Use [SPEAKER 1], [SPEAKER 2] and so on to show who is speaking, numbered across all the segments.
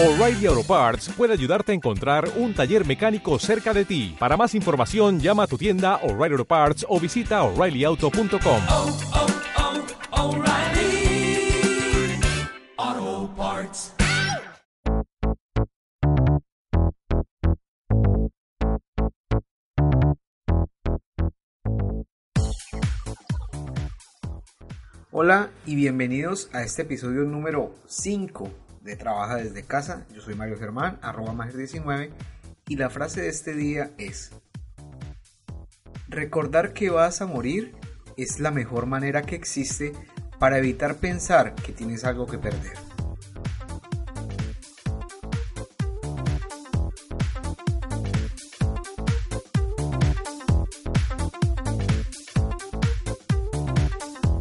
[SPEAKER 1] O'Reilly Auto Parts puede ayudarte a encontrar un taller mecánico cerca de ti. Para más información, llama a tu tienda O'Reilly Auto Parts o visita oreillyauto.com.
[SPEAKER 2] oh, oh, O'Reilly Auto Parts.
[SPEAKER 3] Hola y bienvenidos a este episodio número 5 de Trabaja desde casa. Yo soy Mario Germán, arroba Mager19 y la frase de este día es Recordar que vas a morir es la mejor manera que existe para evitar pensar que tienes algo que perder.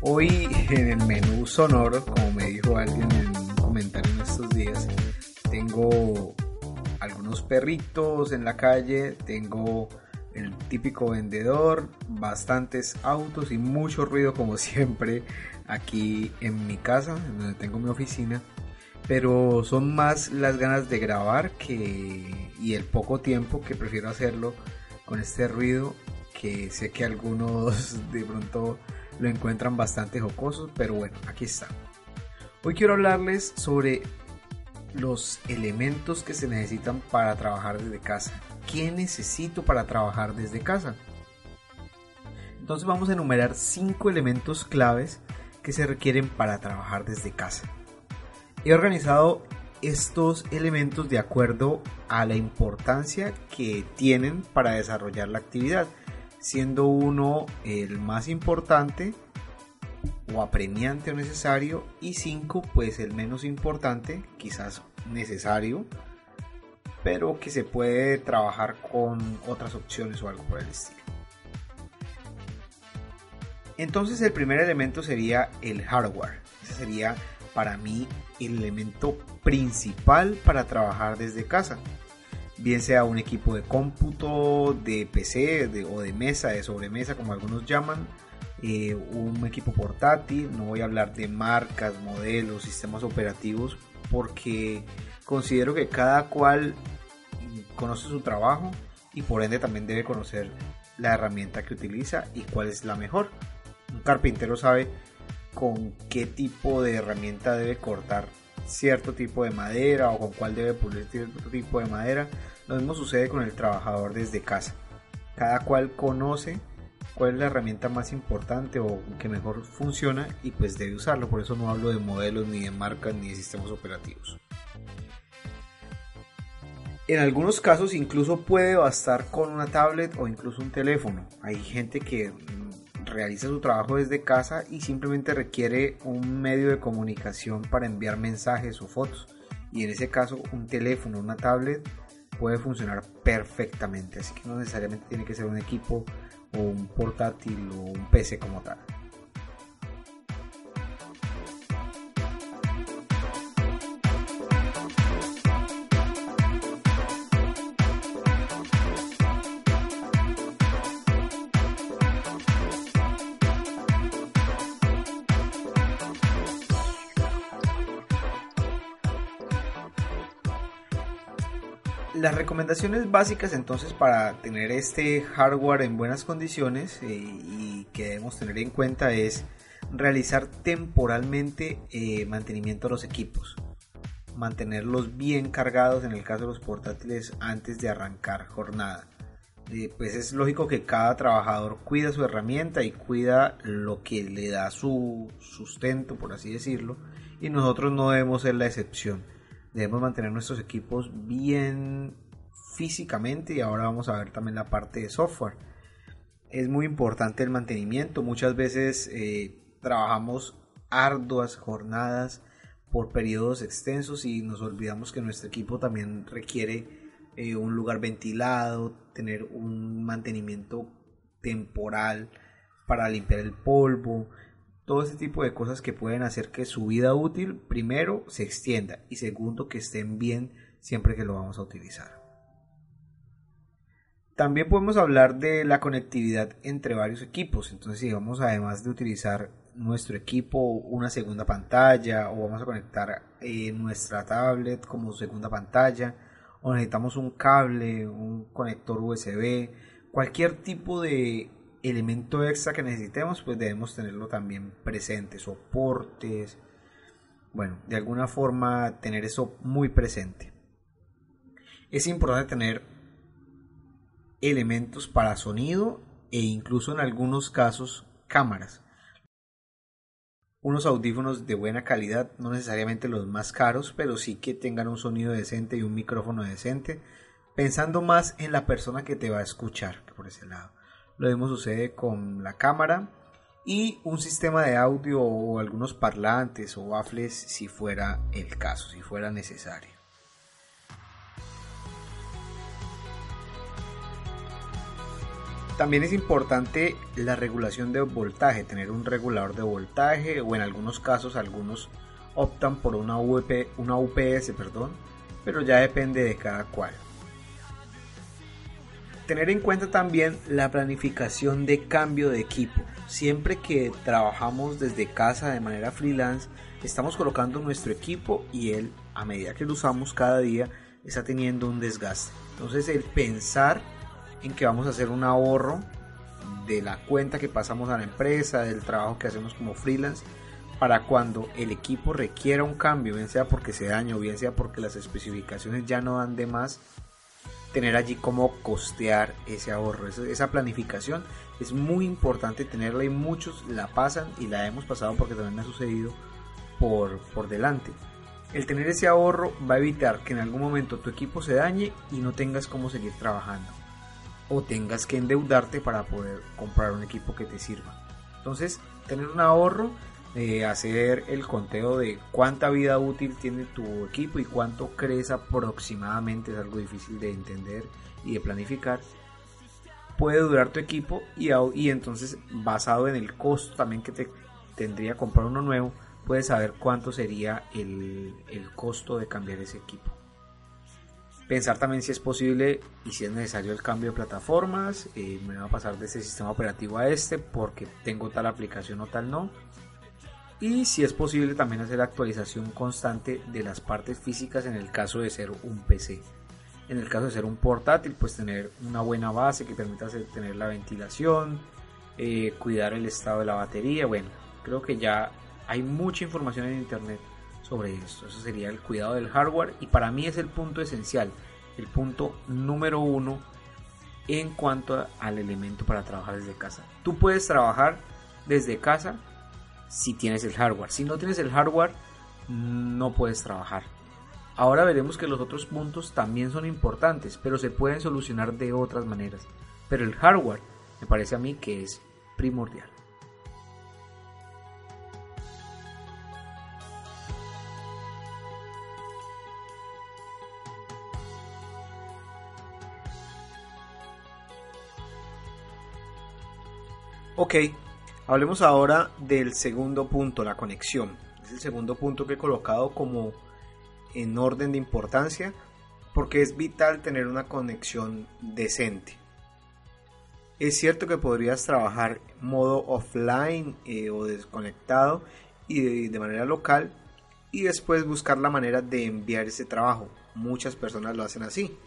[SPEAKER 3] Hoy en el menú sonoro, como tengo algunos perritos en la calle, tengo el típico vendedor, bastantes autos y mucho ruido como siempre aquí en mi casa, donde tengo mi oficina. Pero son más las ganas de grabar que y el poco tiempo que prefiero hacerlo con este ruido que sé que algunos de pronto lo encuentran bastante jocoso, pero bueno, aquí está. Hoy quiero hablarles sobre los elementos que se necesitan para trabajar desde casa. ¿Qué necesito para trabajar desde casa? Entonces vamos a enumerar cinco elementos claves que se requieren para trabajar desde casa. He organizado estos elementos de acuerdo a la importancia que tienen para desarrollar la actividad siendo uno el más importante o apremiante o necesario y cinco pues el menos importante, quizás necesario, pero que se puede trabajar con otras opciones o algo por el estilo. Entonces el primer elemento sería el hardware. Ese sería para mí el elemento principal para trabajar desde casa bien sea un equipo de cómputo, de PC o de mesa, de sobremesa, como algunos llaman, eh, un equipo portátil, no voy a hablar de marcas, modelos, sistemas operativos, porque considero que cada cual conoce su trabajo y por ende también debe conocer la herramienta que utiliza y cuál es la mejor. Un carpintero sabe con qué tipo de herramienta debe cortar cierto tipo de madera o con cuál debe pulir cierto tipo de madera. Lo mismo sucede con el trabajador desde casa. Cada cual conoce cuál es la herramienta más importante o que mejor funciona y pues debe usarlo. Por eso no hablo de modelos ni de marcas ni de sistemas operativos. En algunos casos incluso puede bastar con una tablet o incluso un teléfono. Hay gente que realiza su trabajo desde casa y simplemente requiere un medio de comunicación para enviar mensajes o fotos. Y en ese caso un teléfono, una tablet puede funcionar perfectamente. Así que no necesariamente tiene que ser un equipo o un portátil o un PC como tal. Las recomendaciones básicas entonces para tener este hardware en buenas condiciones eh, y que debemos tener en cuenta es realizar temporalmente eh, mantenimiento de los equipos, mantenerlos bien cargados en el caso de los portátiles antes de arrancar jornada. Eh, pues es lógico que cada trabajador cuida su herramienta y cuida lo que le da su sustento, por así decirlo, y nosotros no debemos ser la excepción debemos mantener nuestros equipos bien físicamente y ahora vamos a ver también la parte de software. Es muy importante el mantenimiento, muchas veces eh, trabajamos arduas jornadas por periodos extensos y nos olvidamos que nuestro equipo también requiere eh, un lugar ventilado, tener un mantenimiento temporal para limpiar el polvo, todo ese tipo de cosas que pueden hacer que su vida útil, primero, se extienda y segundo, que estén bien siempre que lo vamos a utilizar. También podemos hablar de la conectividad entre varios equipos. Entonces, si vamos además de utilizar nuestro equipo una segunda pantalla o vamos a conectar eh, nuestra tablet como segunda pantalla o necesitamos un cable, un conector USB, cualquier tipo de elemento extra que necesitemos, pues debemos tenerlo también presente, soportes, bueno, de alguna forma tener eso muy presente. Es importante tener elementos para sonido e incluso en algunos casos cámaras. Unos audífonos de buena calidad, no necesariamente los más caros, pero sí que tengan un sonido decente y un micrófono decente, pensando más en la persona que te va a escuchar que por ese lado. Lo mismo sucede con la cámara y un sistema de audio o algunos parlantes o baffles si fuera el caso, si fuera necesario. También es importante la regulación de voltaje, tener un regulador de voltaje o en algunos casos algunos optan por una, una UPS, perdón, pero ya depende de cada cual. Tener en cuenta también la planificación de cambio de equipo. Siempre que trabajamos desde casa de manera freelance, estamos colocando nuestro equipo y él, a medida que lo usamos cada día, está teniendo un desgaste. Entonces el pensar en que vamos a hacer un ahorro de la cuenta que pasamos a la empresa, del trabajo que hacemos como freelance, para cuando el equipo requiera un cambio, bien sea porque se daña o bien sea porque las especificaciones ya no dan de más, tener allí cómo costear ese ahorro. Esa planificación es muy importante tenerla y muchos la pasan y la hemos pasado porque también ha sucedido por, por delante. El tener ese ahorro va a evitar que en algún momento tu equipo se dañe y no tengas cómo seguir trabajando o tengas que endeudarte para poder comprar un equipo que te sirva. Entonces, tener un ahorro, eh, hacer el conteo de cuánta vida útil tiene tu equipo y cuánto crees aproximadamente, es algo difícil de entender y de planificar. Puede durar tu equipo y, y entonces basado en el costo también que te tendría comprar uno nuevo, puedes saber cuánto sería el, el costo de cambiar ese equipo. Pensar también si es posible y si es necesario el cambio de plataformas. Eh, me va a pasar de este sistema operativo a este porque tengo tal aplicación o tal no. Y si es posible también hacer actualización constante de las partes físicas en el caso de ser un PC. En el caso de ser un portátil, pues tener una buena base que permita tener la ventilación, eh, cuidar el estado de la batería. Bueno, creo que ya hay mucha información en internet sobre esto. Eso sería el cuidado del hardware y para mí es el punto esencial, el punto número uno en cuanto al elemento para trabajar desde casa. Tú puedes trabajar desde casa si tienes el hardware. Si no tienes el hardware, no puedes trabajar. Ahora veremos que los otros puntos también son importantes, pero se pueden solucionar de otras maneras. Pero el hardware me parece a mí que es primordial. Ok, hablemos ahora del segundo punto, la conexión. Es el segundo punto que he colocado como en orden de importancia porque es vital tener una conexión decente. Es cierto que podrías trabajar modo offline eh, o desconectado y de manera local y después buscar la manera de enviar ese trabajo. Muchas personas lo hacen así.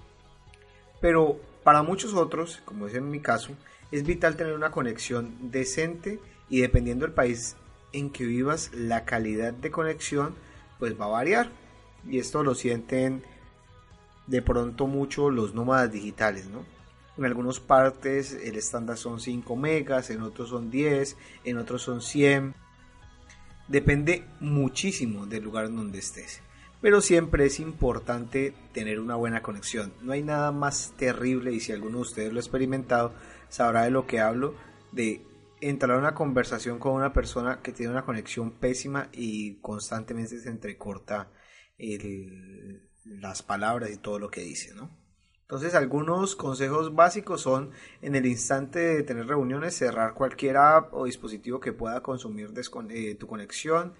[SPEAKER 3] Pero para muchos otros, como es en mi caso, es vital tener una conexión decente y dependiendo del país en que vivas, la calidad de conexión pues va a variar. Y esto lo sienten de pronto mucho los nómadas digitales, ¿no? En algunas partes el estándar son 5 megas, en otros son 10, en otros son 100. Depende muchísimo del lugar en donde estés. Pero siempre es importante tener una buena conexión. No hay nada más terrible y si alguno de ustedes lo ha experimentado, sabrá de lo que hablo, de entrar a una conversación con una persona que tiene una conexión pésima y constantemente se entrecorta las palabras y todo lo que dice, ¿no? Entonces algunos consejos básicos son en el instante de tener reuniones cerrar cualquier app o dispositivo que pueda consumir eh, tu conexión,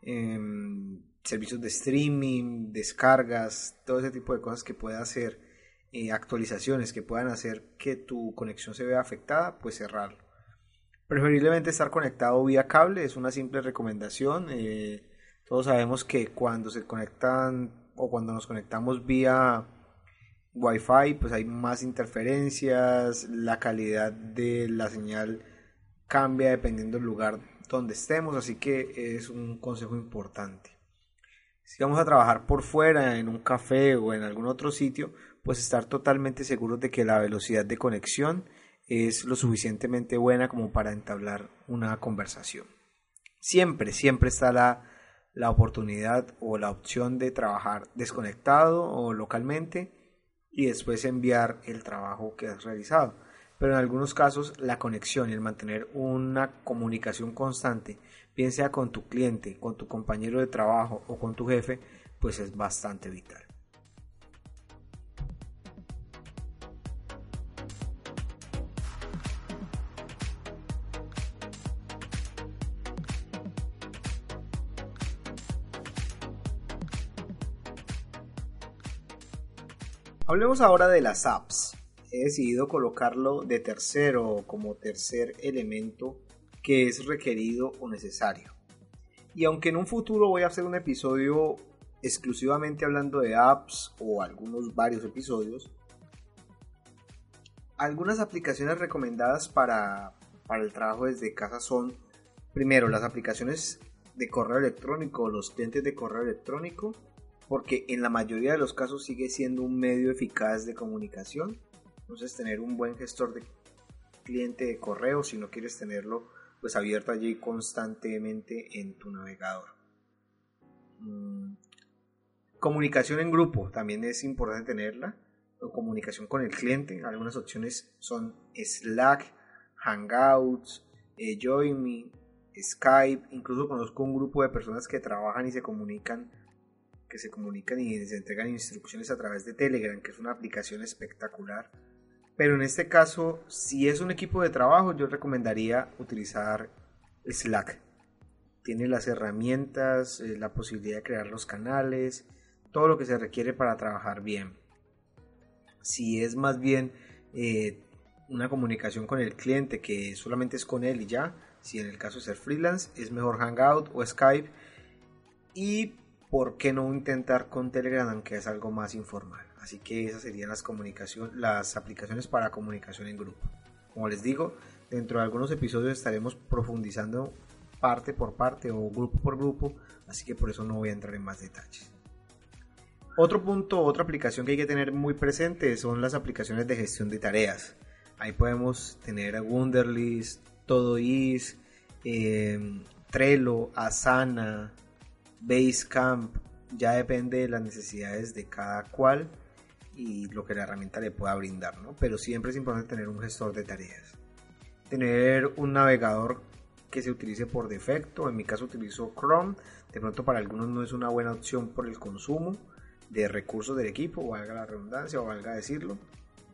[SPEAKER 3] em, servicios de streaming, descargas, todo ese tipo de cosas que pueda hacer eh, actualizaciones que puedan hacer que tu conexión se vea afectada, pues cerrarlo. Preferiblemente estar conectado vía cable, es una simple recomendación. Eh, todos sabemos que cuando se conectan o cuando nos conectamos vía Wi-Fi, pues hay más interferencias, la calidad de la señal cambia dependiendo del lugar donde estemos, así que es un consejo importante. Si vamos a trabajar por fuera, en un café o en algún otro sitio, pues estar totalmente seguros de que la velocidad de conexión es lo suficientemente buena como para entablar una conversación. Siempre, siempre está la, la oportunidad o la opción de trabajar desconectado o localmente y después enviar el trabajo que has realizado. Pero en algunos casos la conexión y el mantener una comunicación constante, bien sea con tu cliente, con tu compañero de trabajo o con tu jefe, pues es bastante vital. Hablemos ahora de las apps. He decidido colocarlo de tercero como tercer elemento que es requerido o necesario. Y aunque en un futuro voy a hacer un episodio exclusivamente hablando de apps o algunos varios episodios, algunas aplicaciones recomendadas para, para el trabajo desde casa son, primero, las aplicaciones de correo electrónico, los clientes de correo electrónico, porque en la mayoría de los casos sigue siendo un medio eficaz de comunicación. Entonces tener un buen gestor de cliente de correo, si no quieres tenerlo pues abierto allí constantemente en tu navegador. Mm, comunicación en grupo, también es importante tenerla. Comunicación con el cliente, algunas opciones son Slack, Hangouts, eh, Skype, incluso conozco un grupo de personas que trabajan y se comunican que se comunican y se entregan instrucciones a través de Telegram, que es una aplicación espectacular. Pero en este caso, si es un equipo de trabajo, yo recomendaría utilizar Slack. Tiene las herramientas, eh, la posibilidad de crear los canales, todo lo que se requiere para trabajar bien. Si es más bien eh, una comunicación con el cliente que solamente es con él y ya, si en el caso de ser freelance, es mejor Hangout o Skype. Y ¿por qué no intentar con Telegram aunque es algo más informal? Así que esas serían las, las aplicaciones para comunicación en grupo. Como les digo, dentro de algunos episodios estaremos profundizando parte por parte o grupo por grupo, así que por eso no voy a entrar en más detalles. Otro punto, otra aplicación que hay que tener muy presente son las aplicaciones de gestión de tareas. Ahí podemos tener Wunderlist, Todoist, eh, Trello, Asana, Basecamp, ya depende de las necesidades de cada cual y lo que la herramienta le pueda brindar, ¿no? Pero siempre es importante tener un gestor de tareas. Tener un navegador que se utilice por defecto, en mi caso utilizo Chrome, de pronto para algunos no es una buena opción por el consumo de recursos del equipo, valga la redundancia o valga decirlo.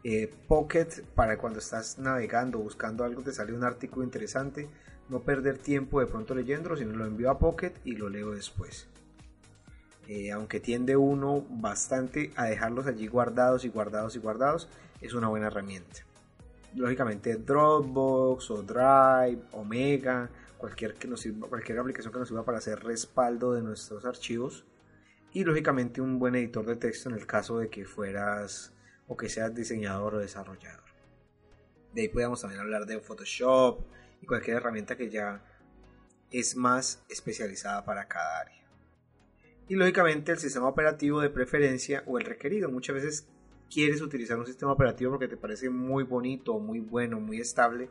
[SPEAKER 3] Eh, Pocket para cuando estás navegando, buscando algo, te sale un artículo interesante, no perder tiempo de pronto leyéndolo, sino lo envío a Pocket y lo leo después. Eh, aunque tiende uno bastante a dejarlos allí guardados y guardados y guardados, es una buena herramienta. Lógicamente Dropbox o Drive, Omega, cualquier, que nos sirva, cualquier aplicación que nos sirva para hacer respaldo de nuestros archivos. Y lógicamente un buen editor de texto en el caso de que fueras o que seas diseñador o desarrollador. De ahí podemos también hablar de Photoshop, y cualquier herramienta que ya es más especializada para cada área. Y lógicamente el sistema operativo de preferencia o el requerido. Muchas veces quieres utilizar un sistema operativo porque te parece muy bonito, muy bueno, muy estable.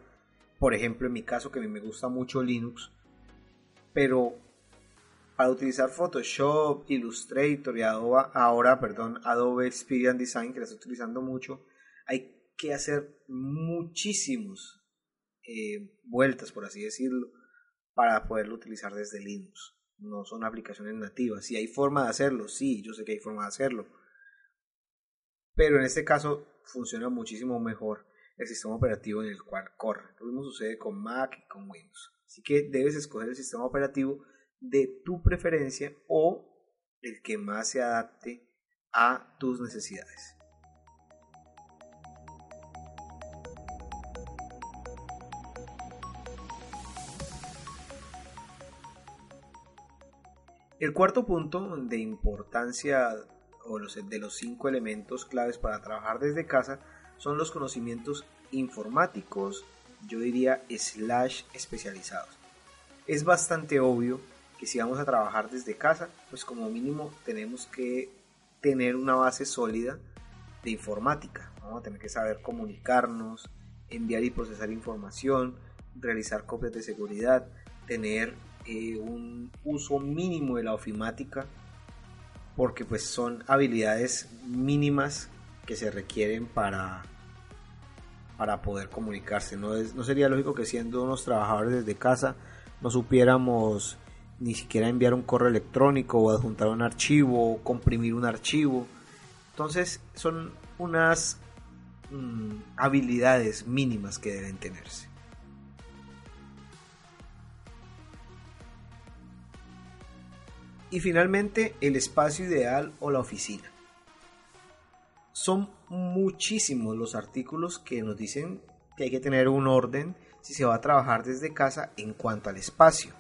[SPEAKER 3] Por ejemplo, en mi caso que a mí me gusta mucho Linux, pero para utilizar Photoshop, Illustrator y Adobe, ahora, perdón, Adobe Experience Design, que la estoy utilizando mucho, hay que hacer muchísimos eh, vueltas, por así decirlo, para poderlo utilizar desde Linux. No son aplicaciones nativas. Si hay forma de hacerlo, sí, yo sé que hay forma de hacerlo. Pero en este caso funciona muchísimo mejor el sistema operativo en el cual corre. Lo mismo sucede con Mac y con Windows. Así que debes escoger el sistema operativo de tu preferencia o el que más se adapte a tus necesidades. El cuarto punto de importancia o de los cinco elementos claves para trabajar desde casa son los conocimientos informáticos, yo diría slash especializados. Es bastante obvio que si vamos a trabajar desde casa, pues como mínimo tenemos que tener una base sólida de informática. Vamos a tener que saber comunicarnos, enviar y procesar información, realizar copias de seguridad, tener eh, un uso mínimo de la ofimática, porque pues son habilidades mínimas que se requieren para, para poder comunicarse. No, es, no sería lógico que siendo unos trabajadores desde casa no supiéramos ni siquiera enviar un correo electrónico o adjuntar un archivo o comprimir un archivo. Entonces son unas mm, habilidades mínimas que deben tenerse. Y finalmente el espacio ideal o la oficina. Son muchísimos los artículos que nos dicen que hay que tener un orden si se va a trabajar desde casa en cuanto al espacio.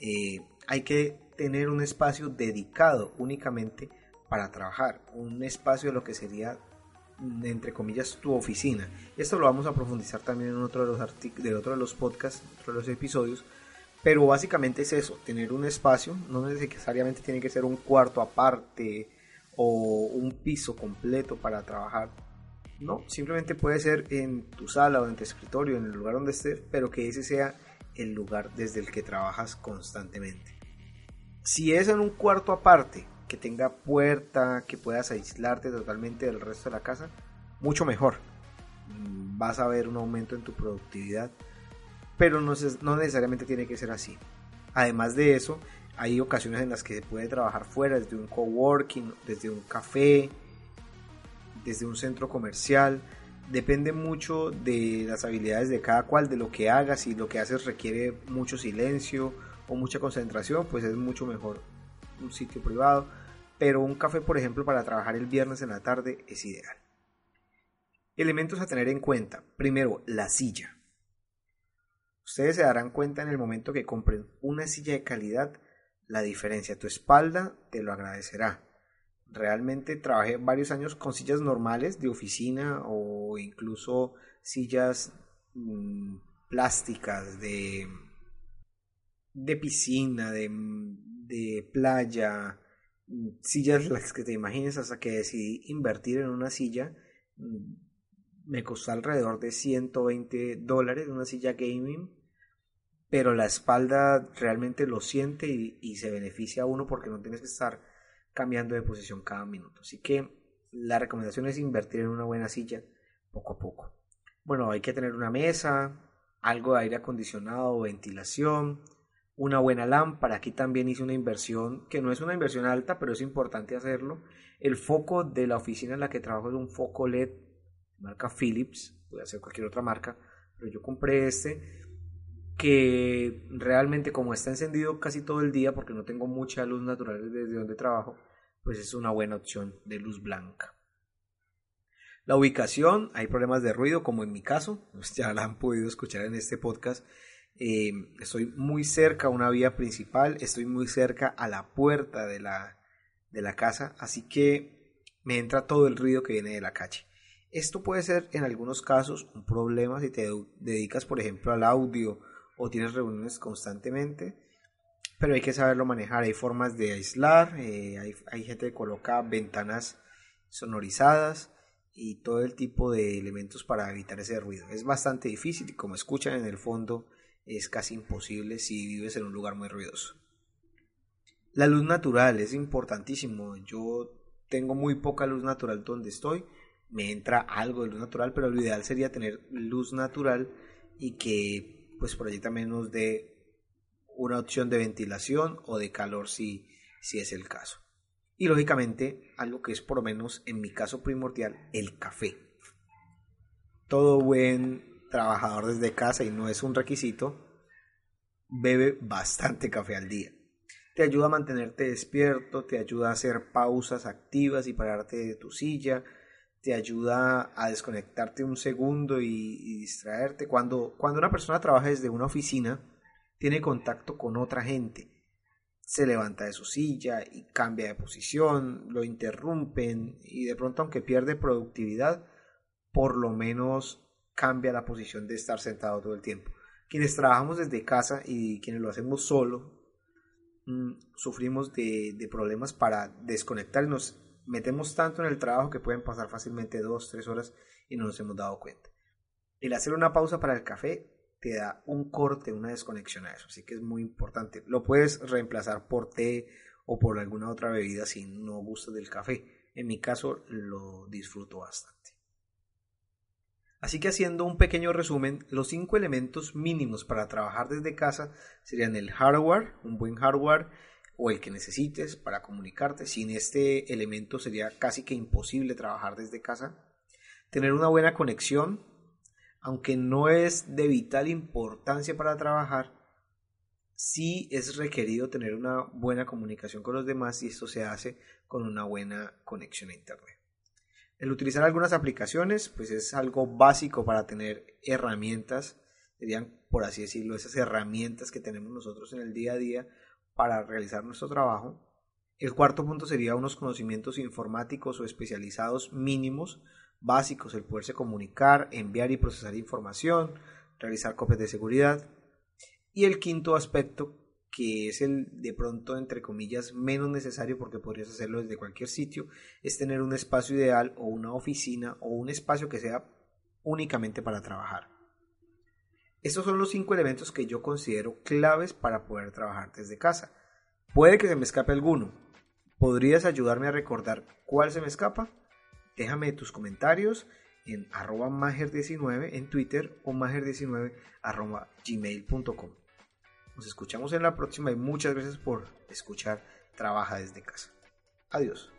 [SPEAKER 3] Eh, hay que tener un espacio dedicado únicamente para trabajar, un espacio de lo que sería entre comillas tu oficina. Esto lo vamos a profundizar también en otro de los de otro de los podcasts, otro de los episodios, pero básicamente es eso, tener un espacio, no necesariamente tiene que ser un cuarto aparte o un piso completo para trabajar. No, simplemente puede ser en tu sala o en tu escritorio, en el lugar donde estés, pero que ese sea el lugar desde el que trabajas constantemente. Si es en un cuarto aparte, que tenga puerta, que puedas aislarte totalmente del resto de la casa, mucho mejor. Mm, vas a ver un aumento en tu productividad, pero no, no necesariamente tiene que ser así. Además de eso, hay ocasiones en las que se puede trabajar fuera, desde un coworking, desde un café, desde un centro comercial depende mucho de las habilidades de cada cual, de lo que hagas, si lo que haces requiere mucho silencio o mucha concentración, pues es mucho mejor un sitio privado. Pero un café, por ejemplo, para trabajar el viernes en la tarde es ideal. Elementos a tener en cuenta. Primero, la silla. Ustedes se darán cuenta en el momento que compren una silla de calidad la diferencia. Tu espalda te lo agradecerá realmente trabajé varios años con sillas normales de oficina o incluso sillas mm, plásticas de, de piscina, de, de playa, mm, sillas las que te imagines hasta que decidí invertir en una silla. Mm, me costó alrededor de 120 dólares una silla gaming, pero la espalda realmente lo siente y, se beneficia a uno porque no tienes que estar cambiando de posición cada minuto. Así que la recomendación es invertir en una buena silla poco a poco. Bueno, hay que tener una mesa, algo de aire acondicionado ventilación, una buena lámpara. Aquí también hice una inversión que no es una inversión alta, pero es importante hacerlo. El foco de la oficina en la que trabajo es un foco LED marca Philips, puede ser cualquier otra marca, pero yo compré este que realmente como está encendido casi todo el día porque no tengo mucha luz natural desde donde trabajo, pues es una buena opción de luz blanca. La ubicación, hay problemas de ruido como en mi caso, pues ya la han podido escuchar en este podcast. Eh, estoy muy cerca a una vía principal, estoy muy cerca a la puerta de la, de la casa, así que me entra todo el ruido que viene de la calle. Esto puede ser en algunos casos un problema si te dedicas, por ejemplo, al audio o tienes reuniones constantemente, pero hay que saberlo manejar. Hay formas de aislar, eh, hay, gente que coloca ventanas sonorizadas y todo el tipo de elementos para evitar ese ruido. Es bastante difícil y como escuchan en el fondo es casi imposible si vives en un lugar muy ruidoso. La luz natural es importantísimo. Yo tengo muy poca luz natural donde estoy. Me entra algo de luz natural, pero lo ideal sería tener luz natural y que pues por allí también nos dé una opción de ventilación o de calor si, si es el caso. Y lógicamente, algo que es por lo menos en mi caso primordial, el café. Todo buen trabajador desde casa y no es un requisito, bebe bastante café al día. Te ayuda a mantenerte despierto, te ayuda a hacer pausas activas y pararte de tu silla, te ayuda a desconectarte un segundo y, distraerte. Cuando, cuando una persona trabaja desde una oficina, tiene contacto con otra gente. se levanta de su silla y cambia de posición, lo interrumpen y de pronto aunque pierde productividad, por lo menos cambia la posición de estar sentado todo el tiempo. Quienes trabajamos desde casa y quienes lo hacemos solo, mm, sufrimos de, problemas para desconectar y nos metemos tanto en el trabajo que pueden pasar fácilmente dos, tres horas y no nos hemos dado cuenta. El hacer una pausa para el café te da un corte, una desconexión a eso. Así que es muy importante. Lo puedes reemplazar por té o por alguna otra bebida si no gustas del café. En mi caso lo disfruto bastante. Así que haciendo un pequeño resumen, los cinco elementos mínimos para trabajar desde casa serían el hardware, un buen hardware o el que necesites para comunicarte. Sin este elemento sería casi que imposible trabajar desde casa. Tener una buena conexión, aunque no es de vital importancia para trabajar, sí es requerido tener una buena comunicación con los demás y esto se hace con una buena conexión a Internet. El utilizar algunas aplicaciones, pues es algo básico para tener herramientas, serían, por así decirlo, esas herramientas que tenemos nosotros en el día a día para realizar nuestro trabajo. El cuarto punto sería unos conocimientos informáticos o especializados mínimos básicos, el poderse comunicar, enviar y procesar información, realizar copias de seguridad. Y el quinto aspecto, que es el de pronto, entre comillas, menos necesario porque podrías hacerlo desde cualquier sitio, es tener un espacio ideal o una oficina o un espacio que sea únicamente para trabajar. Estos son los cinco elementos que yo considero claves para poder trabajar desde casa. Puede que se me escape alguno. ¿Podrías ayudarme a recordar cuál se me escapa? Déjame tus comentarios en arroba mager19 en Twitter o mager19 arroba gmail.com. Nos escuchamos en la próxima y muchas gracias por escuchar Trabaja desde casa. Adiós.